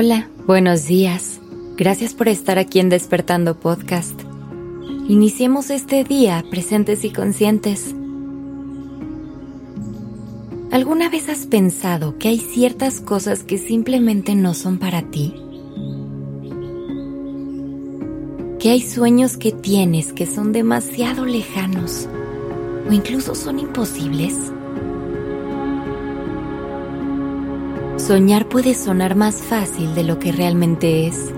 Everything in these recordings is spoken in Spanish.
Hola, buenos días. Gracias por estar aquí en Despertando Podcast. Iniciemos este día presentes y conscientes. ¿Alguna vez has pensado que hay ciertas cosas que simplemente no son para ti? Que hay sueños que tienes que son demasiado lejanos o incluso son imposibles? Soñar puede sonar más fácil de lo que realmente es.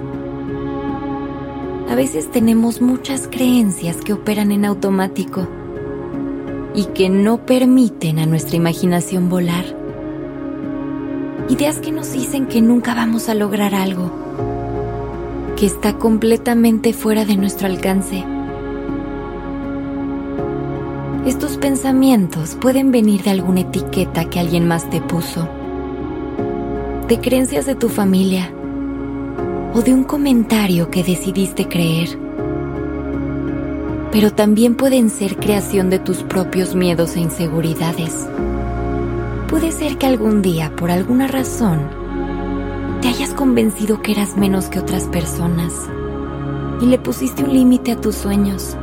A veces tenemos muchas creencias que operan en automático y que no permiten a nuestra imaginación volar. Ideas que nos dicen que nunca vamos a lograr algo, que está completamente fuera de nuestro alcance. Estos pensamientos pueden venir de alguna etiqueta que alguien más te puso de creencias de tu familia o de un comentario que decidiste creer. Pero también pueden ser creación de tus propios miedos e inseguridades. Puede ser que algún día, por alguna razón, te hayas convencido que eras menos que otras personas y le pusiste un límite a tus sueños.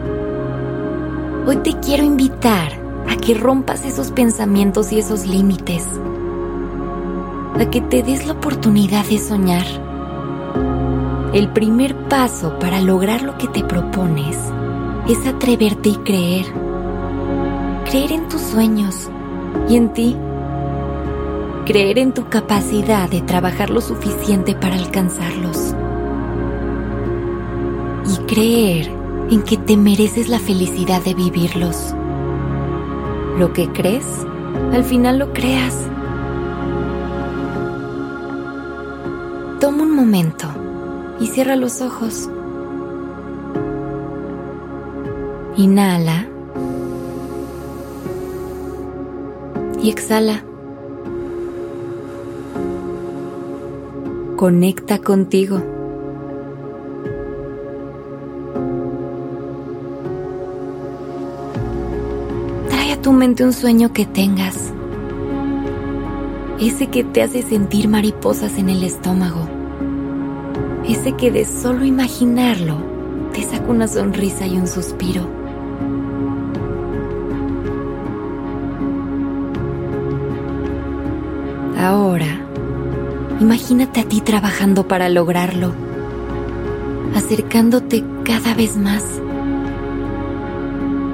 Hoy te quiero invitar a que rompas esos pensamientos y esos límites a que te des la oportunidad de soñar. El primer paso para lograr lo que te propones es atreverte y creer. Creer en tus sueños y en ti. Creer en tu capacidad de trabajar lo suficiente para alcanzarlos. Y creer en que te mereces la felicidad de vivirlos. Lo que crees, al final lo creas. Toma un momento y cierra los ojos. Inhala y exhala. Conecta contigo. Trae a tu mente un sueño que tengas ese que te hace sentir mariposas en el estómago, ese que de solo imaginarlo te saca una sonrisa y un suspiro. Ahora, imagínate a ti trabajando para lograrlo, acercándote cada vez más,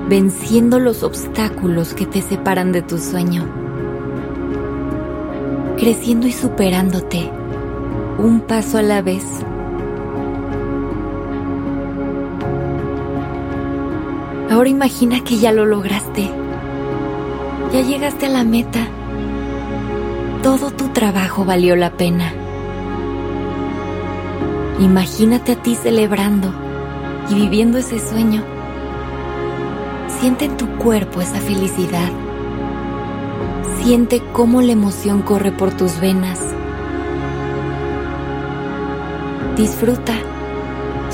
venciendo los obstáculos que te separan de tu sueño creciendo y superándote, un paso a la vez. Ahora imagina que ya lo lograste. Ya llegaste a la meta. Todo tu trabajo valió la pena. Imagínate a ti celebrando y viviendo ese sueño. Siente en tu cuerpo esa felicidad Siente cómo la emoción corre por tus venas. Disfruta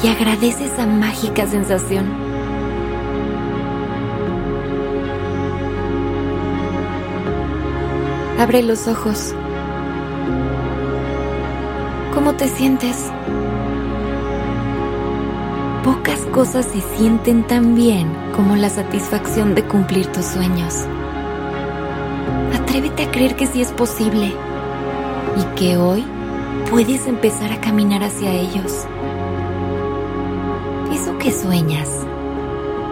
y agradece esa mágica sensación. Abre los ojos. ¿Cómo te sientes? Pocas cosas se sienten tan bien como la satisfacción de cumplir tus sueños. Atrévete a creer que sí es posible y que hoy puedes empezar a caminar hacia ellos. Eso que sueñas,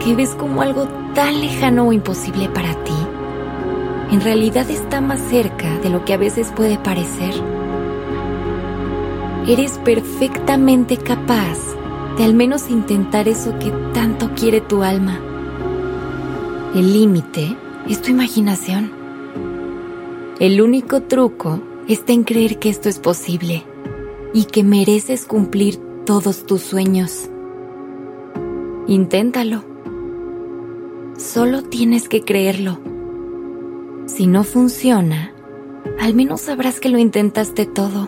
que ves como algo tan lejano o imposible para ti, en realidad está más cerca de lo que a veces puede parecer. Eres perfectamente capaz de al menos intentar eso que tanto quiere tu alma. El límite es tu imaginación. El único truco está en creer que esto es posible y que mereces cumplir todos tus sueños. Inténtalo. Solo tienes que creerlo. Si no funciona, al menos sabrás que lo intentaste todo.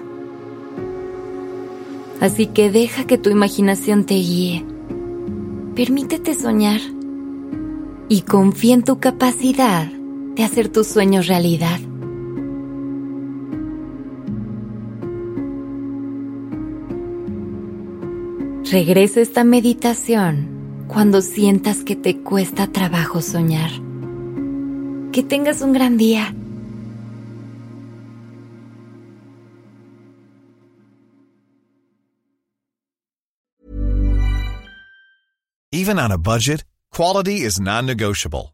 Así que deja que tu imaginación te guíe. Permítete soñar y confía en tu capacidad de hacer tus sueños realidad. Regresa esta meditación cuando sientas que te cuesta trabajo soñar. Que tengas un gran día. Even on a budget, quality is non-negotiable.